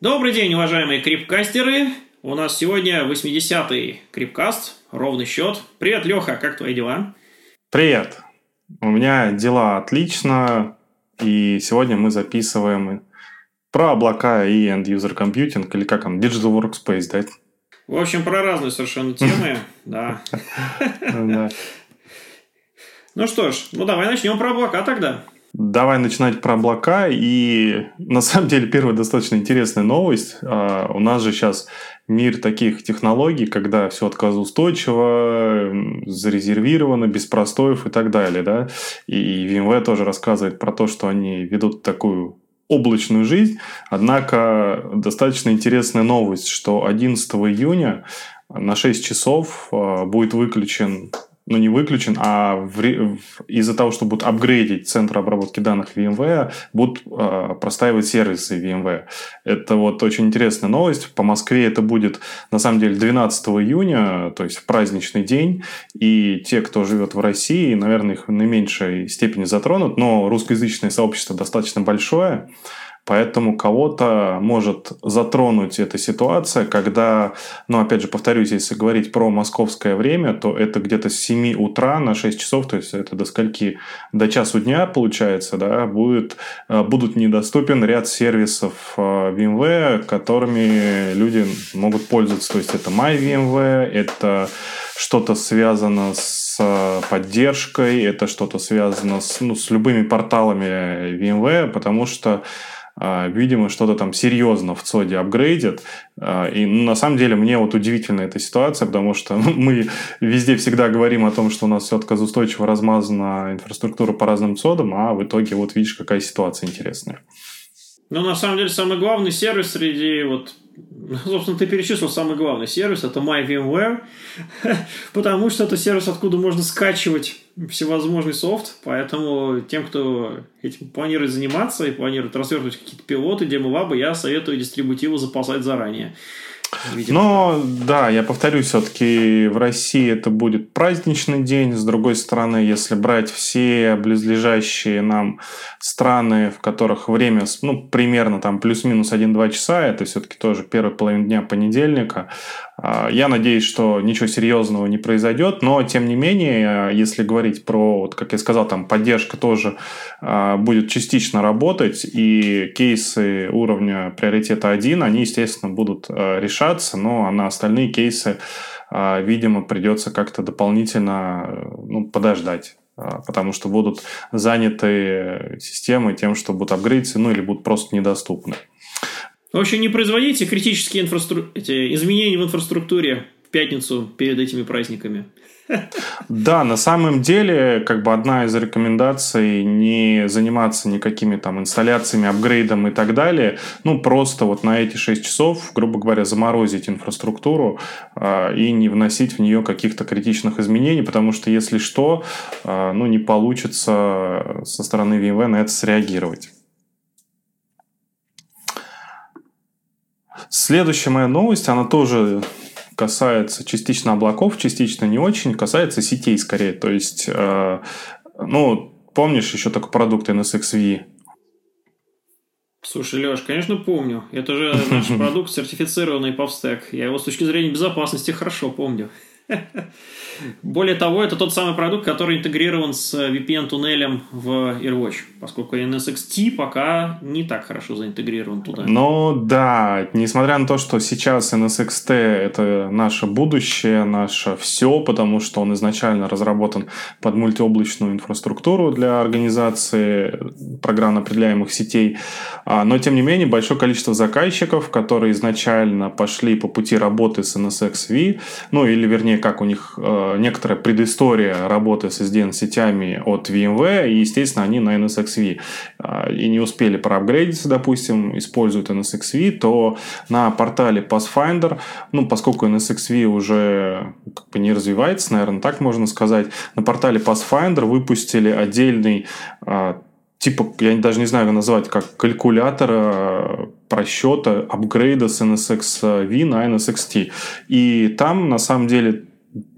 Добрый день, уважаемые крипкастеры. У нас сегодня 80-й крипкаст, ровный счет. Привет, Леха, как твои дела? Привет. У меня дела отлично, и сегодня мы записываем про облака и end-user computing, или как он, Digital Workspace, да? В общем, про разные совершенно темы, да. Ну что ж, ну давай начнем про облака тогда. Давай начинать про облака. И на самом деле первая достаточно интересная новость. А, у нас же сейчас мир таких технологий, когда все отказоустойчиво, зарезервировано, без простоев и так далее. Да? И VMware тоже рассказывает про то, что они ведут такую облачную жизнь. Однако достаточно интересная новость, что 11 июня на 6 часов а, будет выключен ну, не выключен, а в, из-за того, что будут апгрейдить центр обработки данных VMware, будут э, простаивать сервисы VMware. Это вот очень интересная новость. По Москве это будет, на самом деле, 12 июня, то есть в праздничный день. И те, кто живет в России, наверное, их в наименьшей степени затронут, но русскоязычное сообщество достаточно большое. Поэтому кого-то может затронуть эта ситуация, когда, ну, опять же, повторюсь, если говорить про московское время, то это где-то с 7 утра на 6 часов, то есть это до скольки, до часу дня, получается, да, будет, э, будут недоступен ряд сервисов э, VMware, которыми люди могут пользоваться. То есть это MyVMware, это что-то связано с э, поддержкой, это что-то связано с, ну, с любыми порталами VMware, потому что видимо, что-то там серьезно в ЦОДе апгрейдит. А, и ну, на самом деле мне вот удивительна эта ситуация, потому что мы везде всегда говорим о том, что у нас все отказоустойчиво размазана инфраструктура по разным ЦОДам, а в итоге вот видишь, какая ситуация интересная. Ну, на самом деле, самый главный сервис среди вот Собственно, ты перечислил самый главный сервис, это MyVMware, потому что это сервис, откуда можно скачивать всевозможный софт, поэтому тем, кто этим планирует заниматься и планирует развертывать какие-то пилоты, демо-лабы, я советую дистрибутивы запасать заранее. Видимо. Но да, я повторюсь, все-таки в России это будет праздничный день. С другой стороны, если брать все близлежащие нам страны, в которых время ну, примерно там плюс-минус 1-2 часа, это все-таки тоже первая половина дня понедельника, я надеюсь, что ничего серьезного не произойдет, но тем не менее, если говорить про, вот, как я сказал, там поддержка тоже а, будет частично работать, и кейсы уровня приоритета 1, они, естественно, будут а, решаться, но на остальные кейсы, видимо, придется как-то дополнительно ну, подождать потому что будут заняты системы тем, что будут апгрейдиться, ну или будут просто недоступны. В общем, не производите критические инфрастру... эти изменения в инфраструктуре в пятницу перед этими праздниками. Да, на самом деле, как бы одна из рекомендаций не заниматься никакими там инсталляциями, апгрейдом и так далее. Ну, просто вот на эти 6 часов, грубо говоря, заморозить инфраструктуру э, и не вносить в нее каких-то критичных изменений, потому что, если что, э, ну, не получится со стороны VMware на это среагировать. Следующая моя новость, она тоже касается частично облаков, частично не очень, касается сетей скорее. То есть, э, ну, помнишь еще такой продукт NSXV? Слушай, Леш, конечно, помню. Это же наш продукт, сертифицированный PubStack. Я его с точки зрения безопасности хорошо помню. Более того, это тот самый продукт, который интегрирован с VPN-туннелем в AirWatch, поскольку NSXT пока не так хорошо заинтегрирован туда. Ну да, несмотря на то, что сейчас NSXT это наше будущее, наше все, потому что он изначально разработан под мультиоблачную инфраструктуру для организации программно определяемых сетей, а, но тем не менее большое количество заказчиков, которые изначально пошли по пути работы с NSXV, ну или вернее как у них э, некоторая предыстория работы с SDN-сетями от VMware, и, естественно, они на NSXV э, и не успели проапгрейдиться, допустим, используют NSXV, то на портале Pathfinder, ну, поскольку NSXV уже как бы не развивается, наверное, так можно сказать, на портале Pathfinder выпустили отдельный э, типа, я даже не знаю, как назвать, как калькулятора просчета апгрейда с NSXV на NSXT. И там, на самом деле,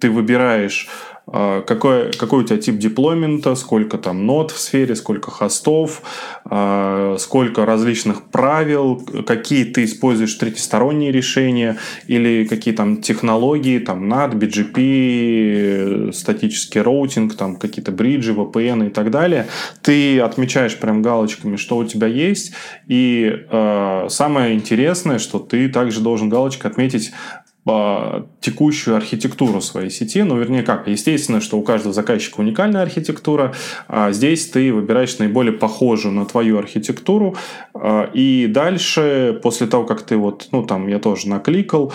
ты выбираешь а, какой, какой у тебя тип деплоймента, сколько там нод в сфере, сколько хостов, а, сколько различных правил, какие ты используешь третьесторонние решения или какие там технологии, там NAT, BGP, статический роутинг, там какие-то бриджи, VPN и так далее. Ты отмечаешь прям галочками, что у тебя есть. И э, самое интересное, что ты также должен галочкой отметить текущую архитектуру своей сети. Ну, вернее, как? Естественно, что у каждого заказчика уникальная архитектура. А здесь ты выбираешь наиболее похожую на твою архитектуру. А, и дальше, после того, как ты вот, ну, там, я тоже накликал,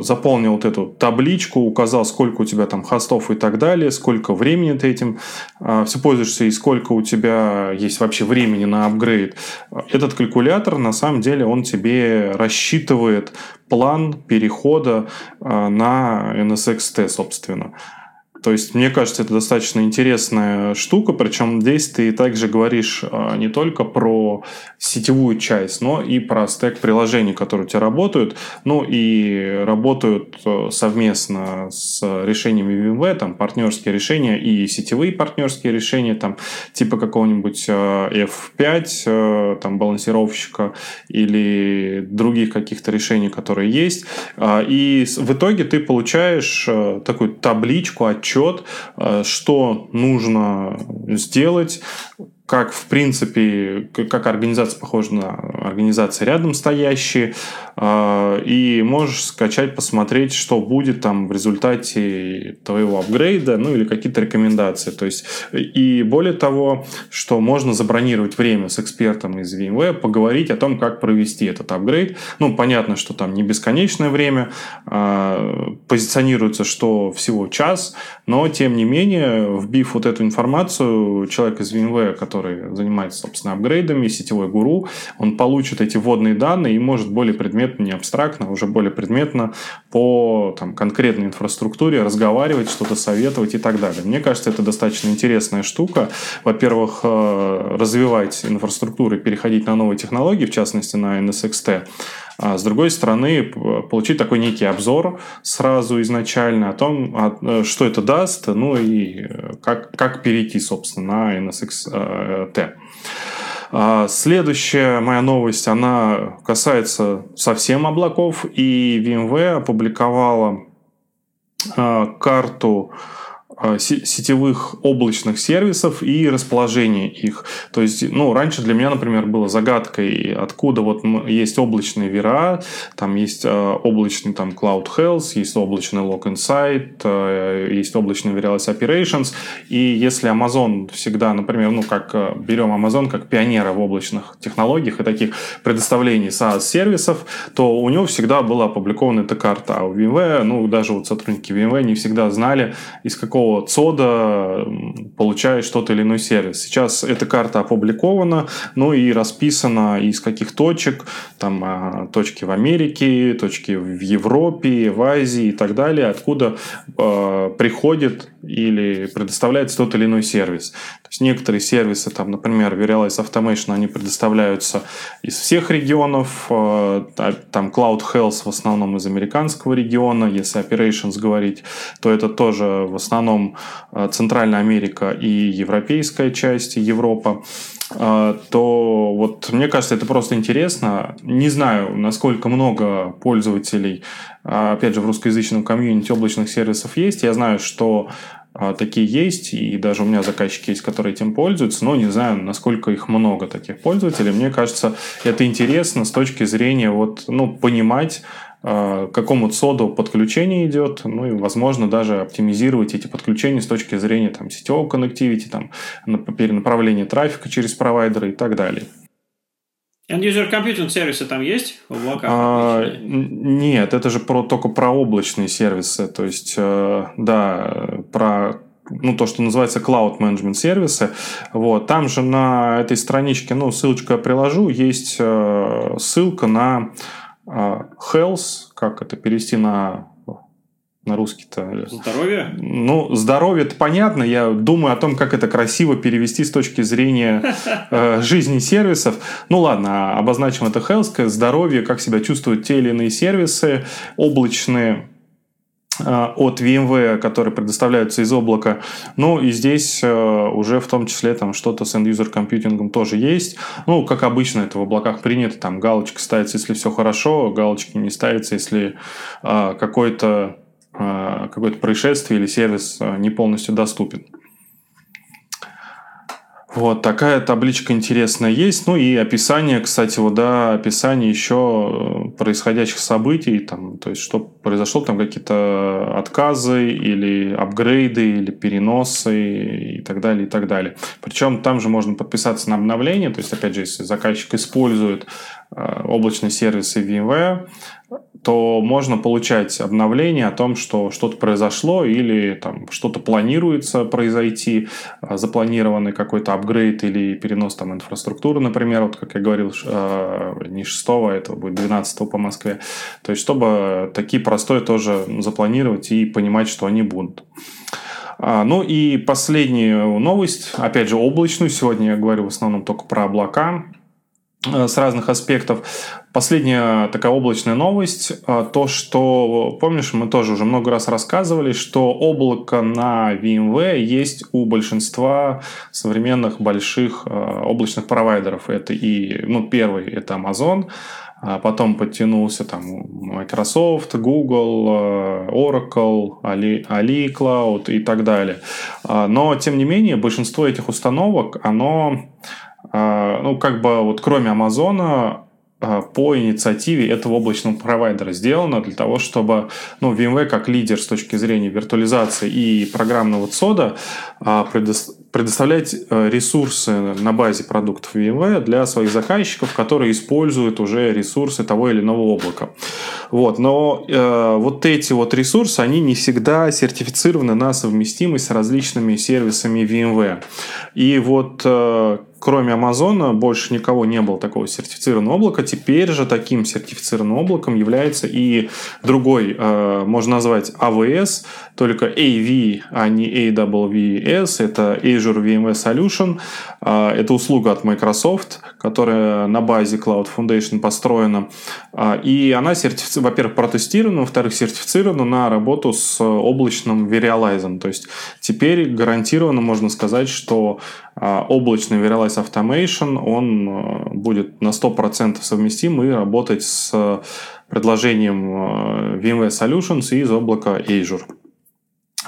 заполнил вот эту табличку, указал, сколько у тебя там хостов и так далее, сколько времени ты этим э, все пользуешься и сколько у тебя есть вообще времени на апгрейд. Этот калькулятор, на самом деле, он тебе рассчитывает план перехода э, на NSXT, собственно. То есть, мне кажется, это достаточно интересная штука, причем здесь ты также говоришь а, не только про сетевую часть, но и про стек приложений, которые у тебя работают, ну и работают э, совместно с решениями VMware, там партнерские решения и сетевые партнерские решения, там типа какого-нибудь э, F5, э, там балансировщика или других каких-то решений, которые есть. А, и в итоге ты получаешь такую табличку, отчет отчет, э, что нужно сделать, как, в принципе, как организация похожа на организации рядом стоящие, а, и можешь скачать, посмотреть, что будет там в результате твоего апгрейда, ну или какие-то рекомендации. То есть, и более того, что можно забронировать время с экспертом из VMware, поговорить о том, как провести этот апгрейд. Ну, понятно, что там не бесконечное время, а, позиционируется, что всего час, но, тем не менее, вбив вот эту информацию, человек из VMware, который который занимается, собственно, апгрейдами, сетевой гуру, он получит эти вводные данные и может более предметно, не абстрактно, а уже более предметно по там, конкретной инфраструктуре разговаривать, что-то советовать и так далее. Мне кажется, это достаточно интересная штука. Во-первых, э, развивать инфраструктуру и переходить на новые технологии, в частности, на NSXT. А с другой стороны, получить такой некий обзор сразу изначально о том, э, что это даст, ну и э, как, как перейти, собственно, на NSX-T. А следующая моя новость, она касается совсем облаков, и VMware опубликовала а, карту сетевых облачных сервисов и расположение их. То есть, ну, раньше для меня, например, было загадкой, откуда вот есть облачный VRA, там есть э, облачный там Cloud Health, есть облачный Log Insight, э, есть облачный Wireless Operations. И если Amazon всегда, например, ну, как берем Amazon как пионера в облачных технологиях и таких предоставлений SaaS-сервисов, то у него всегда была опубликована эта карта. А у VMware, ну, даже вот сотрудники VMware не всегда знали, из какого какого ЦОДа получаешь тот или иной сервис. Сейчас эта карта опубликована, ну и расписана из каких точек, там а, точки в Америке, точки в Европе, в Азии и так далее, откуда э, приходит или предоставляется тот или иной сервис. То есть некоторые сервисы, там, например, Verialize Automation, они предоставляются из всех регионов, э, там Cloud Health в основном из американского региона, если Operations говорить, то это тоже в основном э, Центральная Америка и европейская часть, Европа э, то вот мне кажется, это просто интересно. Не знаю, насколько много пользователей, опять же, в русскоязычном комьюнити облачных сервисов есть. Я знаю, что такие есть, и даже у меня заказчики есть, которые этим пользуются, но не знаю, насколько их много таких пользователей. Мне кажется, это интересно с точки зрения вот, ну, понимать, к какому ЦОДу подключение идет, ну и, возможно, даже оптимизировать эти подключения с точки зрения там, сетевого коннективити, там, перенаправления трафика через провайдеры и так далее. End-user computing сервисы там есть в облаках? А, нет, это же про, только про облачные сервисы. То есть, э, да, про ну, то, что называется Cloud Management сервисы. Вот. Там же на этой страничке, ну, ссылочку я приложу, есть э, ссылка на э, Health, как это перевести на на русский-то. Здоровье? Ну, здоровье это понятно. Я думаю о том, как это красиво перевести с точки зрения э, жизни сервисов. Ну ладно, обозначим это health, здоровье, как себя чувствуют те или иные сервисы, облачные от VMware, которые предоставляются из облака. Ну и здесь уже в том числе там что-то с end-user компьютингом тоже есть. Ну, как обычно это в облаках принято, там галочка ставится, если все хорошо, галочки не ставится, если какой-то какое-то происшествие или сервис не полностью доступен. Вот такая табличка интересная есть. Ну и описание, кстати, вот да, описание еще э, происходящих событий, там, то есть что произошло, там какие-то отказы или апгрейды или переносы и так далее, и так далее. Причем там же можно подписаться на обновление, то есть опять же, если заказчик использует облачные сервисы VMware, то можно получать обновление о том, что что-то произошло или там что-то планируется произойти, а, запланированный какой-то апгрейд или перенос там инфраструктуры, например, вот как я говорил, а, не 6 а это будет 12 по Москве. То есть, чтобы такие простое тоже запланировать и понимать, что они будут. Ну и последняя новость, опять же облачную, сегодня я говорю в основном только про облака. Э, с разных аспектов. Последняя такая облачная новость, э, то, что, помнишь, мы тоже уже много раз рассказывали, что облако на VMware есть у большинства современных больших э, облачных провайдеров. Это и, ну, первый это Amazon, а потом подтянулся там Microsoft, Google, Oracle, Ali, Ali Cloud и так далее. Но, тем не менее, большинство этих установок, оно а, ну, как бы вот кроме Амазона, а, по инициативе этого облачного провайдера сделано для того, чтобы ну, VMware как лидер с точки зрения виртуализации и программного ЦОДа а, предоставлять э, ресурсы на базе продуктов VMware для своих заказчиков, которые используют уже ресурсы того или иного облака. Вот. Но э, вот эти вот ресурсы, они не всегда сертифицированы на совместимость с различными сервисами VMware. И вот э, кроме Амазона больше никого не было такого сертифицированного облака. Теперь же таким сертифицированным облаком является и другой, э, можно назвать AWS, только AV, а не AWS. Это Azure VMware Solution. Э, это услуга от Microsoft, которая на базе Cloud Foundation построена. Э, и она, сертифицирована, во-первых, протестирована, во-вторых, сертифицирована на работу с облачным Verialize. То есть теперь гарантированно можно сказать, что а, облачный Verialize Automation, он будет на 100% совместим и работать с предложением VMware Solutions из облака Azure.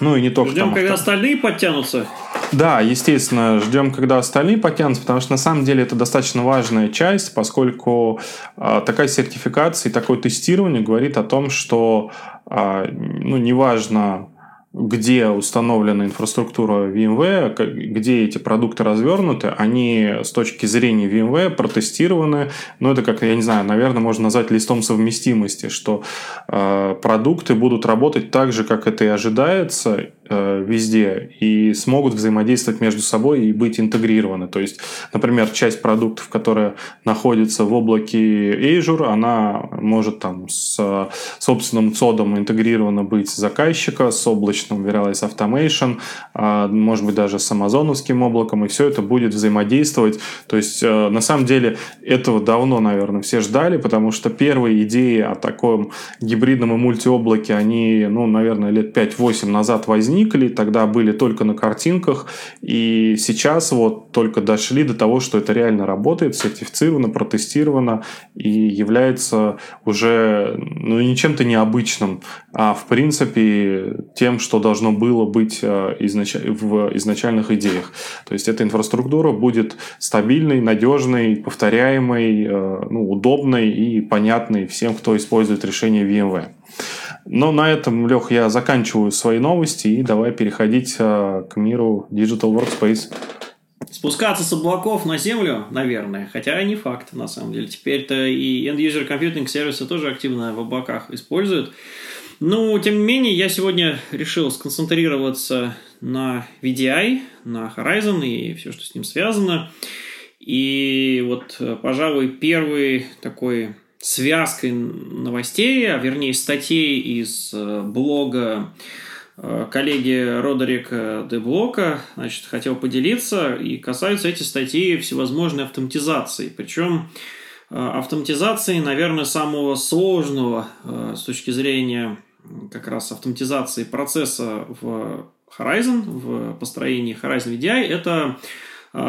Ну и не только Ждем, когда остальные подтянутся. Да, естественно, ждем, когда остальные подтянутся, потому что на самом деле это достаточно важная часть, поскольку э, такая сертификация и такое тестирование говорит о том, что э, ну, неважно, где установлена инфраструктура VMware, где эти продукты развернуты, они с точки зрения VMware протестированы. Ну, это как, я не знаю, наверное, можно назвать листом совместимости, что э, продукты будут работать так же, как это и ожидается, везде и смогут взаимодействовать между собой и быть интегрированы. То есть, например, часть продуктов, которая находится в облаке Azure, она может там с собственным цодом интегрирована быть заказчика, с облачным Verialize Automation, а, может быть даже с амазоновским облаком, и все это будет взаимодействовать. То есть, э, на самом деле, этого давно, наверное, все ждали, потому что первые идеи о таком гибридном и мультиоблаке, они, ну, наверное, лет 5-8 назад возникли, возникли, тогда были только на картинках, и сейчас вот только дошли до того, что это реально работает, сертифицировано, протестировано и является уже ну, не чем-то необычным, а в принципе тем, что должно было быть э, изнач... в изначальных идеях. То есть эта инфраструктура будет стабильной, надежной, повторяемой, э, ну, удобной и понятной всем, кто использует решение VMware. Но на этом, Лех, я заканчиваю свои новости и давай переходить э, к миру Digital Workspace. Спускаться с облаков на землю, наверное, хотя и не факт, на самом деле. Теперь-то и end-user computing сервисы тоже активно в облаках используют. Но, тем не менее, я сегодня решил сконцентрироваться на VDI, на Horizon и все, что с ним связано. И вот, пожалуй, первый такой связкой новостей, а вернее статей из э, блога э, коллеги Родерика Деблока, значит, хотел поделиться, и касаются эти статьи всевозможной автоматизации. Причем э, автоматизации, наверное, самого сложного с точки зрения как раз автоматизации процесса в Horizon, в построении Horizon VDI, это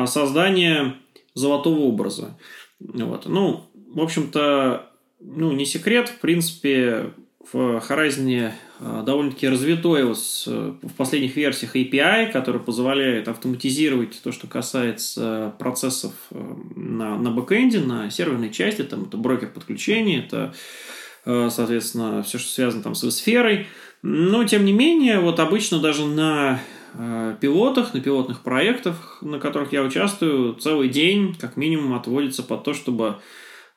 создание золотого образа. Вот. Ну, в общем-то, ну, не секрет, в принципе, в Horizon э, довольно-таки развитой э, в последних версиях API, который позволяет автоматизировать то, что касается процессов э, на, на бэкэнде, на серверной части, там это брокер подключения, это, соответственно, все, что связано там с сферой. Но, тем не менее, вот обычно даже на пилотах, на пилотных проектах, на которых я участвую, целый день как минимум отводится под то, чтобы Э,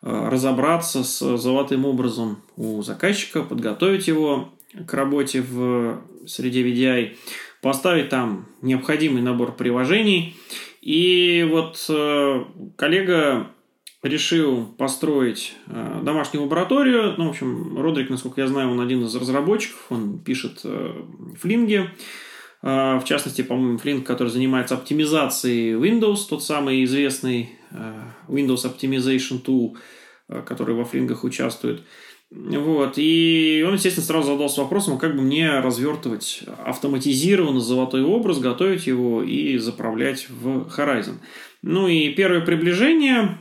разобраться с золотым образом у заказчика, подготовить его к работе в среде VDI, поставить там необходимый набор приложений. И вот э, коллега решил построить э, домашнюю лабораторию. Ну, в общем, Родрик, насколько я знаю, он один из разработчиков, он пишет в Флинге. В частности, по-моему, Флинг, который занимается оптимизацией Windows, тот самый известный Windows Optimization Tool – Э, который во флингах участвует. Вот. И он, естественно, сразу задался вопросом, а как бы мне развертывать автоматизированно золотой образ, готовить его и заправлять в Horizon. Ну и первое приближение,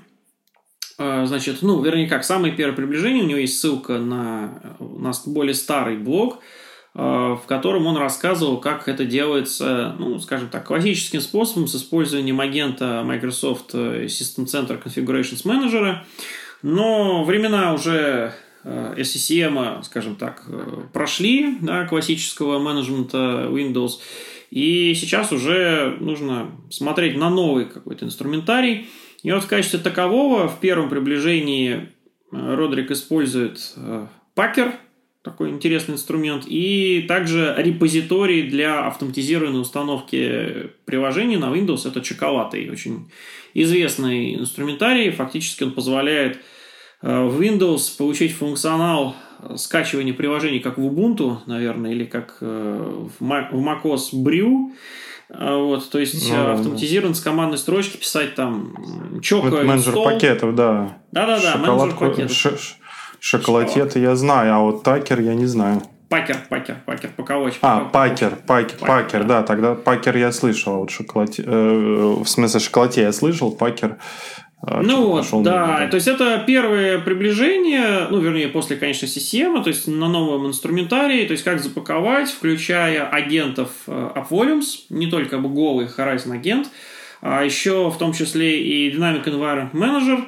э, значит, ну, вернее как, самое первое приближение, у него есть ссылка на, на более старый блог, э, в котором он рассказывал, как это делается, ну, скажем так, классическим способом с использованием агента Microsoft System Center Configurations Manager. Но времена уже э, SCCM, скажем так, э, прошли, да, классического менеджмента Windows, и сейчас уже нужно смотреть на новый какой-то инструментарий. И вот в качестве такового в первом приближении э, Родрик использует Packer, такой интересный инструмент, и также репозиторий для автоматизированной установки приложений на Windows. Это чоколатый, очень известный инструментарий. Фактически он позволяет Э, в Windows получить функционал скачивания приложений, как в Ubuntu, наверное, или как э, в macOS Brew, э, вот, то есть ну, автоматизирован с командной строчки писать там чока вот менеджер пакетов, да. Да-да-да, менеджер пакетов. Ш- шоколадет я знаю, а вот такер я не знаю. Пакер, пакер, пакер, паковочка. А, пакер, пакер, пакер, да, тогда пакер я слышал, а вот шоколад, э, в смысле шоколате я слышал, пакер а, ну вот, да, да, то есть это первое приближение, ну, вернее, после, конечно, системы, то есть на новом инструментарии, то есть как запаковать, включая агентов AppVolumes, э, не только голый Horizon агент, а еще в том числе и Dynamic Environment Manager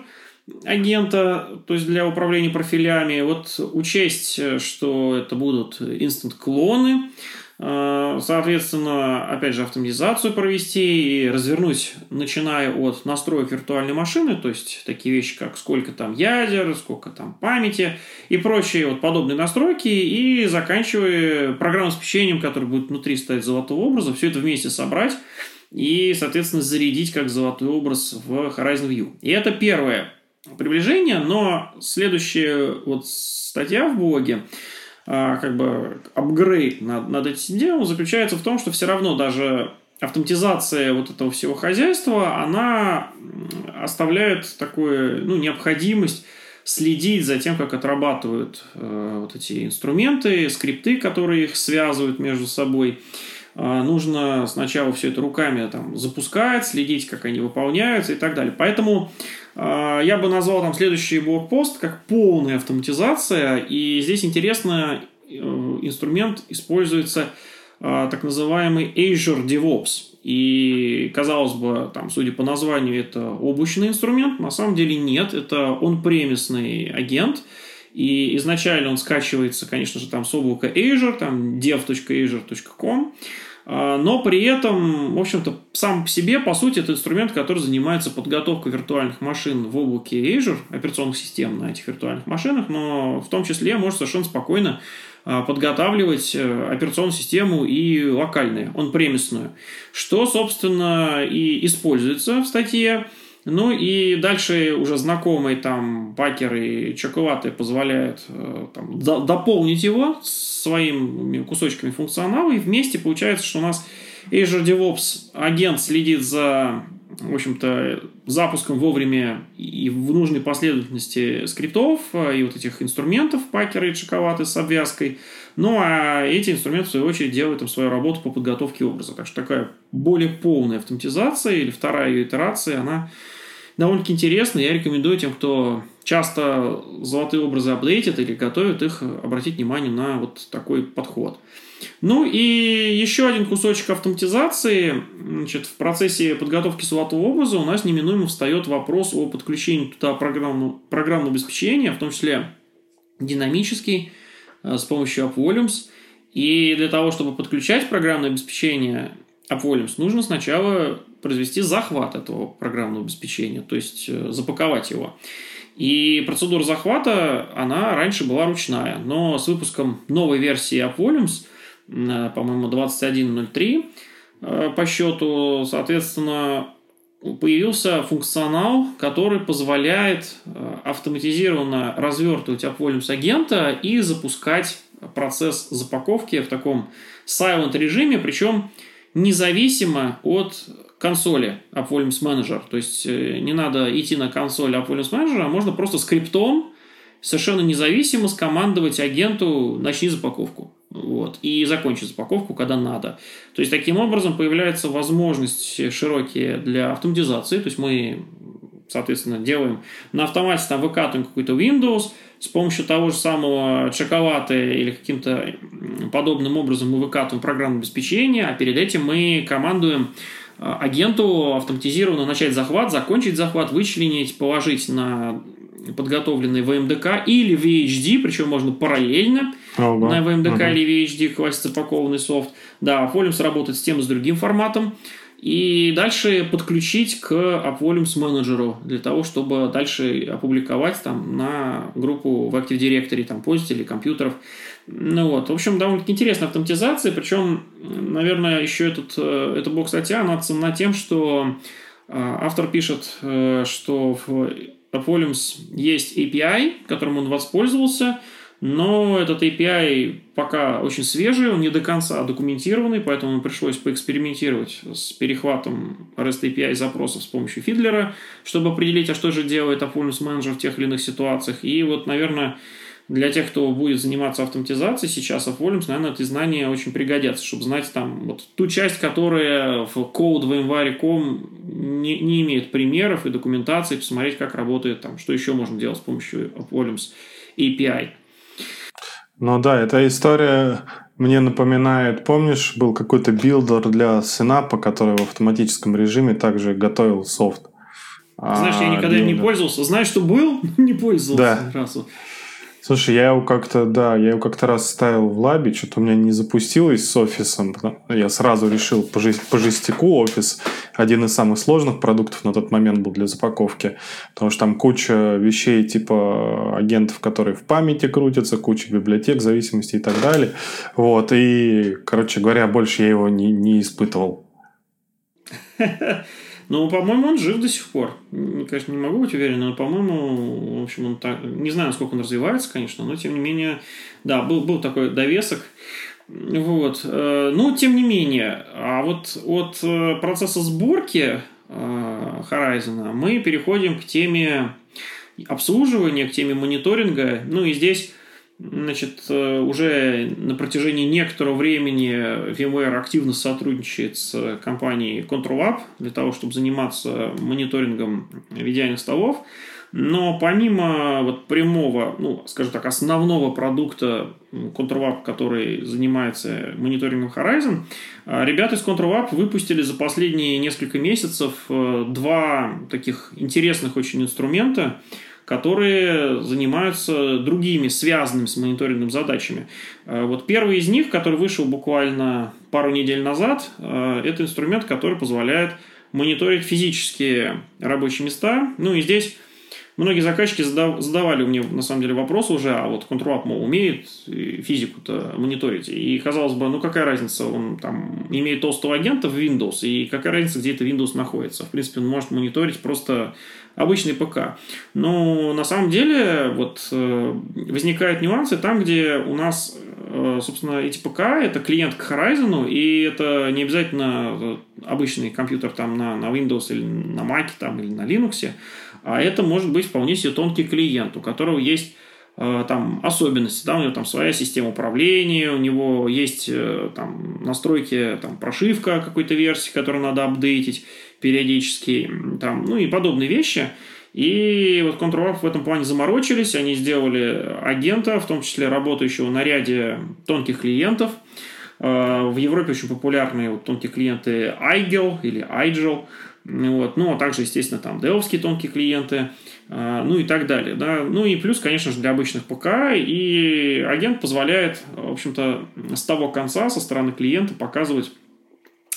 агента, то есть для управления профилями. Вот учесть, что это будут инстант-клоны, Э, соответственно, опять же, автоматизацию провести и развернуть, начиная от настроек виртуальной машины, то есть такие вещи, как сколько там ядер, сколько там памяти и прочие вот подобные настройки, и заканчивая программным обеспечением, которое будет внутри стоять золотого образа, все это вместе собрать и, соответственно, зарядить как золотой образ в Horizon View. И это первое приближение, но следующая вот статья в блоге, а, как бы апгрейд над, над этим делом заключается в том, что все равно даже автоматизация вот этого всего хозяйства, она оставляет такую ну, необходимость следить за тем, как отрабатывают э, вот эти инструменты, скрипты, которые их связывают между собой. Э, нужно сначала все это руками там, запускать, следить, как они выполняются и так далее. Поэтому я бы назвал там следующий блокпост как полная автоматизация. И здесь интересно, э, инструмент используется а, так называемый Azure DevOps. И, казалось бы, там, судя по названию, это облачный инструмент. На самом деле нет, это он премисный агент. И изначально он скачивается, конечно же, там с облака Azure, там dev.azure.com. А, но при этом, в общем-то, сам по себе, по сути, это инструмент, который занимается подготовкой виртуальных машин в облаке Azure, операционных систем на этих виртуальных машинах, но в том числе может совершенно спокойно а, подготавливать э, операционную систему и локальную, он премисную, что, собственно, и используется в статье. Ну и дальше уже знакомые там пакеры и чоколаты позволяют э, там, до, дополнить его своими кусочками функционала, и вместе получается, что у нас Azure DevOps агент следит за в общем-то, запуском вовремя и в нужной последовательности скриптов э, и вот этих инструментов, пакеры и шоколады с обвязкой. Ну, а эти инструменты, в свою очередь, делают там свою работу по подготовке образа. Так что такая более полная автоматизация или вторая ее итерация, она довольно-таки интересная. Я рекомендую тем, кто часто золотые образы апдейтит или готовит их, обратить внимание на вот такой подход. Ну и еще один кусочек автоматизации. Значит, в процессе подготовки золотого образа у нас неминуемо встает вопрос о подключении туда программного, программного обеспечения, в том числе динамический, э, с помощью AppVolumes. И для того, чтобы подключать программное обеспечение AppVolumes, нужно сначала произвести захват этого программного обеспечения, то есть э, запаковать его. И процедура захвата, она раньше была ручная, но с выпуском новой версии AppVolumes, э, по-моему, 21.03 э, по счету, соответственно, появился функционал, который позволяет автоматизированно развертывать AppVolumes агента и запускать процесс запаковки в таком silent режиме, причем независимо от консоли AppVolumes Manager. То есть э, не надо идти на консоль AppVolumes Manager, а можно просто скриптом совершенно независимо скомандовать агенту «начни запаковку». Вот, и закончить запаковку, когда надо. То есть, таким образом появляется возможность широкие для автоматизации. То есть, мы, соответственно, делаем на автомате, там, выкатываем какой-то Windows, с помощью того же самого Чаковаты или каким-то подобным образом мы выкатываем программное обеспечение, а перед этим мы командуем а, агенту автоматизированно начать захват, закончить захват, вычленить, положить на подготовленный VMDK или VHD, причем можно параллельно ага, на VMDK ага. или VHD класть запакованный софт. Да, Volumes работает с тем и с другим форматом. И дальше подключить к AppVolumes менеджеру для того, чтобы дальше опубликовать там на группу в Active Directory там, пользователей, компьютеров. Ну вот, в общем, довольно-таки интересная автоматизация, причем, наверное, еще этот, э, эта блок-статья, она ценна тем, что э, автор пишет, э, что в Volumes есть API, которым он воспользовался, но этот API пока очень свежий, он не до конца документированный, поэтому пришлось поэкспериментировать с перехватом REST API запросов с помощью Фидлера, чтобы определить, а что же делает Volumes Manager в тех или иных ситуациях. И вот, наверное, для тех, кто будет заниматься автоматизацией сейчас от Volumes, наверное, эти знания очень пригодятся, чтобы знать там вот ту часть, которая в Code в январе.com не, не имеет примеров и документации, посмотреть, как работает там, что еще можно делать с помощью Volumes API. Ну да, эта история мне напоминает, помнишь, был какой-то билдер для ThinApps, который в автоматическом режиме также готовил софт. Знаешь, я никогда им не пользовался. Знаешь, что был, не пользовался да. Слушай, я его как-то, да, я его как-то раз ставил в лабе, что-то у меня не запустилось с офисом. Я сразу решил по, жест, по жестику офис. Один из самых сложных продуктов на тот момент был для запаковки. Потому что там куча вещей типа агентов, которые в памяти крутятся, куча библиотек, зависимостей и так далее. Вот, и, короче говоря, больше я его не, не испытывал. Ну, по-моему, он жив до сих пор. Конечно, не могу быть уверен, но, по-моему, в общем, он так... Не знаю, насколько он развивается, конечно, но, тем не менее, да, был, был такой довесок. Вот. Э, ну, тем не менее, а вот от э, процесса сборки э, Horizon мы переходим к теме обслуживания, к теме мониторинга. Ну, и здесь Значит, э, уже на протяжении некоторого времени VMware активно сотрудничает с компанией ControlUp для того, чтобы заниматься мониторингом VDI столов. Но помимо вот прямого, ну, скажем так, основного продукта ControlUp, который занимается мониторингом Horizon, э, ребята из ControlUp выпустили за последние несколько месяцев э, два таких интересных очень инструмента – которые занимаются другими связанными с мониторингом задачами. Э, вот первый из них, который вышел буквально пару недель назад, э, это инструмент, который позволяет мониторить физические рабочие места. Ну и здесь многие заказчики задавали мне на самом деле вопрос уже, а вот Control мол, умеет физику-то мониторить. И казалось бы, ну какая разница, он там имеет толстого агента в Windows, и какая разница, где это Windows находится. В принципе, он может мониторить просто обычный ПК. Но на самом деле вот э, возникают нюансы там, где у нас, э, собственно, эти ПК это клиент к Horizon, и это не обязательно э, обычный компьютер там на, на Windows или на Mac там, или на Linux, а это может быть вполне себе тонкий клиент, у которого есть там особенности, да, у него там своя система управления, у него есть там настройки, там прошивка какой-то версии, которую надо апдейтить периодически, там, ну и подобные вещи. И вот Control в этом плане заморочились, они сделали агента, в том числе работающего на ряде тонких клиентов. Э, в Европе очень популярные вот тонкие клиенты iGel или iGel, вот. Ну, а также, естественно, там деловские тонкие клиенты, а, ну и так далее. Да? Ну и плюс, конечно же, для обычных ПК. И агент позволяет, в общем-то, с того конца, со стороны клиента показывать,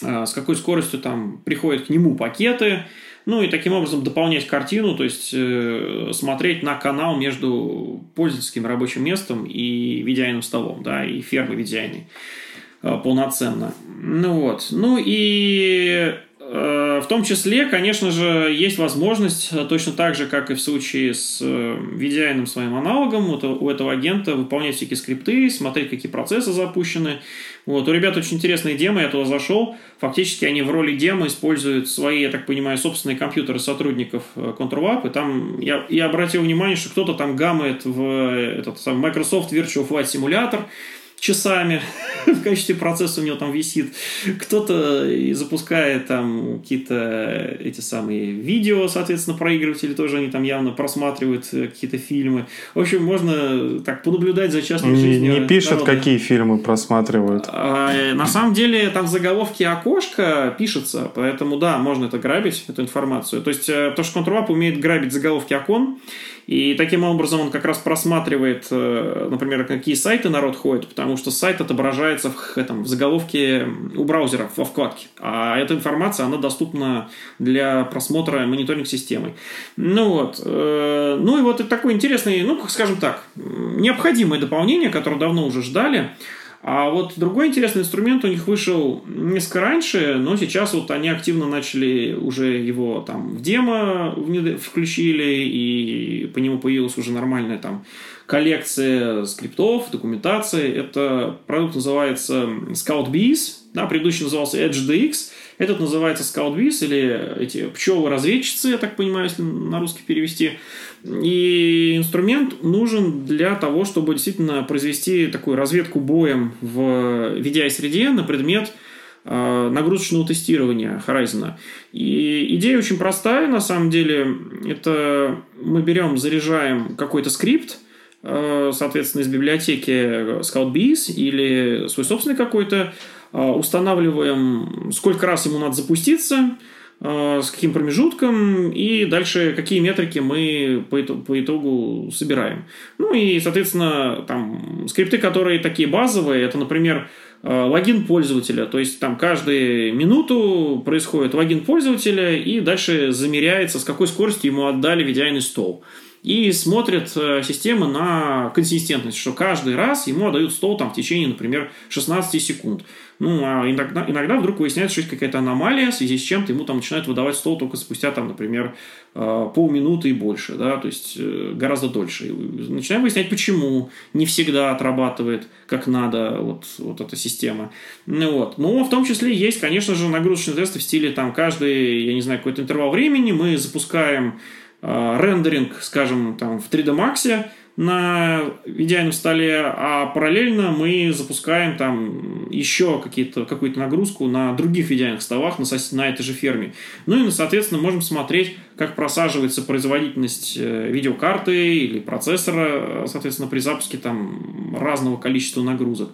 с какой скоростью там приходят к нему пакеты, ну и таким образом дополнять картину, то есть э, смотреть на канал между пользовательским рабочим местом и видяйным столом, да, и фермой видяйной э, полноценно. Ну вот. Ну и Э, в том числе, конечно же, есть возможность, э, точно так же, как и в случае с VDI э, своим аналогом, вот у этого агента выполнять всякие скрипты, смотреть, какие процессы запущены. Вот. У ребят очень интересные демы, я туда зашел. Фактически они в роли демо используют свои, я так понимаю, собственные компьютеры сотрудников ControlUp. И там я, я обратил внимание, что кто-то там гамает в этот самый Microsoft Virtual Flight Simulator, часами в качестве процесса у него там висит. Кто-то запускает там какие-то эти самые видео, соответственно, проигрыватели тоже они там явно просматривают э, какие-то фильмы. В общем, можно так понаблюдать за частной жизнью. Не пишут, народа. какие фильмы просматривают. А, э, на самом деле там в заголовке окошко пишется, поэтому да, можно это грабить, эту информацию. То есть, э, то, что ControlUp умеет грабить заголовки окон, и таким образом он как раз просматривает, э, например, какие сайты народ ходит, потому что сайт отображается в, этом, в заголовке у браузера во вкладке. А эта информация, она доступна для просмотра мониторинг-системой. Ну вот. Э, ну и вот такой интересный, ну, скажем так, необходимое дополнение, которое давно уже ждали – а вот другой интересный инструмент у них вышел несколько раньше, но сейчас вот они активно начали уже его там в демо включили, и по нему появилась уже нормальная там коллекция скриптов, документации. Это продукт называется ScoutBees, да, предыдущий назывался EdgeDX, этот называется ScoutBees или эти пчелы-разведчицы, я так понимаю, если на русский перевести. И инструмент нужен для того, чтобы действительно произвести такую разведку боем в VDI-среде на предмет э, нагрузочного тестирования Horizon. И идея очень простая, на самом деле. Это мы берем, заряжаем какой-то скрипт, э, соответственно, из библиотеки ScoutBees или свой собственный какой-то, устанавливаем, сколько раз ему надо запуститься, Э, с каким промежутком и дальше какие метрики мы по итогу, по итогу собираем. Ну и, соответственно, там скрипты, которые такие базовые, это, например, э, логин пользователя, то есть там каждую минуту происходит логин пользователя и дальше замеряется, с какой скоростью ему отдали VDI стол. И смотрит э, система на консистентность, что каждый раз ему отдают стол там, в течение, например, 16 секунд. Ну, а иногда, иногда вдруг выясняется, что есть какая-то аномалия, в связи с чем-то ему там начинают выдавать стол только спустя, там, например, э, полминуты и больше, да, то есть э, гораздо дольше. Начинаем выяснять, почему не всегда отрабатывает как надо вот, вот эта система. Ну, вот. Но в том числе есть, конечно же, нагрузочные тесты в стиле там каждый, я не знаю, какой-то интервал времени мы запускаем рендеринг, скажем, там в 3D Max, на идеальном столе, а параллельно мы запускаем там еще какие-то, какую-то нагрузку на других идеальных столах на, на этой же ферме. Ну и, соответственно, можем смотреть, как просаживается производительность э, видеокарты или процессора, соответственно, при запуске там разного количества нагрузок.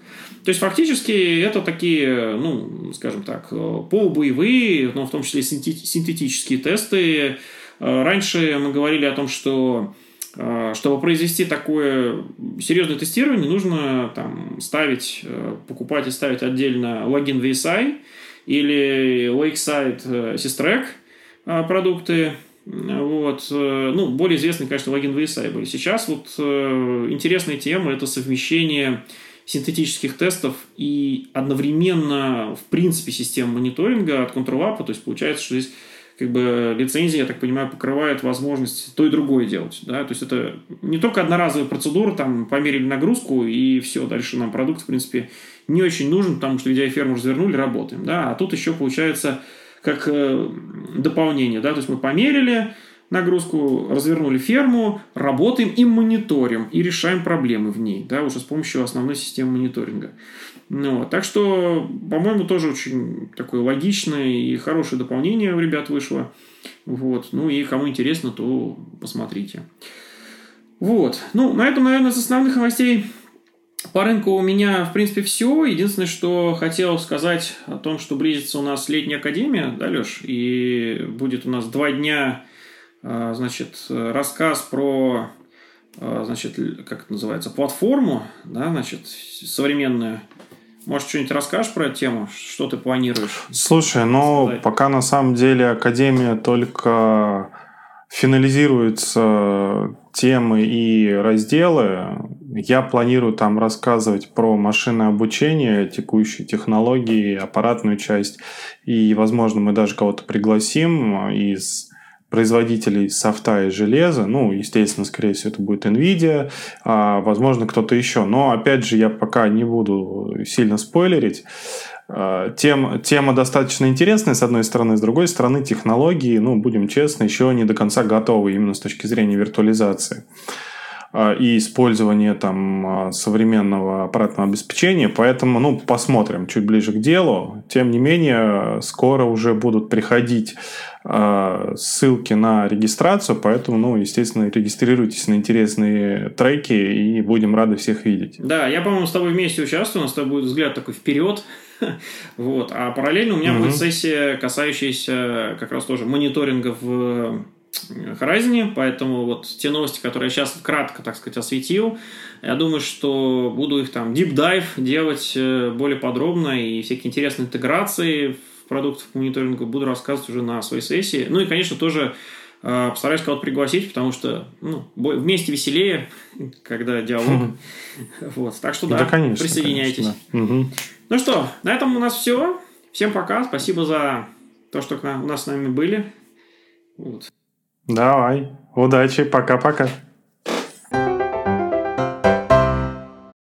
То есть, фактически, это такие, ну, скажем так, э, полубоевые, но в том числе синтетические тесты. Э, раньше мы говорили о том, что а, чтобы произвести такое серьезное тестирование, нужно там, ставить, э, покупать и ставить отдельно логин VSI или Lakeside э, Systrack а, продукты. Вот. Э, ну, более известный, конечно, логин VSI были. Сейчас вот интересная тема – это совмещение синтетических тестов и одновременно, в принципе, систем мониторинга от ControlUp. То есть, получается, что здесь как бы лицензия, я так понимаю, покрывает возможность то и другое делать. Да? То есть это не только одноразовая процедура, там померили нагрузку и все, дальше нам продукт, в принципе, не очень нужен, потому что видеоферму развернули, работаем. Да? А тут еще получается как э, дополнение. Да? То есть мы померили, нагрузку, развернули ферму, работаем и мониторим, и решаем проблемы в ней, да, уже с помощью основной системы мониторинга. Ну, так что, по-моему, тоже очень такое логичное и хорошее дополнение у ребят вышло. Вот. Ну и кому интересно, то посмотрите. Вот. Ну, на этом, наверное, из основных новостей по рынку у меня, в принципе, все. Единственное, что хотел сказать о том, что близится у нас летняя академия, да, Леш? И будет у нас два дня, а, значит, рассказ про, а, значит, как это называется, платформу, да, значит, современную. Может, что-нибудь расскажешь про эту тему? Что ты планируешь? Слушай, ну, сказать? пока на самом деле Академия только финализируется темы и разделы. Я планирую там рассказывать про машинное обучение, текущие технологии, аппаратную часть. И, возможно, мы даже кого-то пригласим из производителей софта и железа. Ну, естественно, скорее всего, это будет NVIDIA, а, возможно, кто-то еще. Но, опять же, я пока не буду сильно спойлерить. А, тем, тема достаточно интересная, с одной стороны. С другой стороны, технологии, ну, будем честны, еще не до конца готовы именно с точки зрения виртуализации и использования там а, современного аппаратного обеспечения, поэтому, ну, посмотрим чуть ближе к делу. Тем не менее, скоро уже будут приходить ссылки на регистрацию, поэтому, ну, естественно, регистрируйтесь на интересные треки и будем рады всех видеть. Да, я, по-моему, с тобой вместе участвую, у нас с тобой будет взгляд такой вперед, Вот. А параллельно у меня будет сессия, касающаяся как раз тоже мониторинга в Horizon, поэтому вот те новости, которые я сейчас кратко, так сказать, осветил, я думаю, что буду их там deep dive делать э, более подробно и всякие интересные интеграции в продуктов мониторинга буду рассказывать уже на своей сессии. Ну и, конечно, тоже э, постараюсь кого-то пригласить, потому что ну, вместе веселее, когда диалог. Вот. Так что да, да конечно, присоединяйтесь. Конечно, да. Угу. Ну что, на этом у нас все. Всем пока. Спасибо за то, что у нас с нами были. Вот. Давай. Удачи. Пока-пока.